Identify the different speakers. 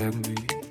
Speaker 1: than me.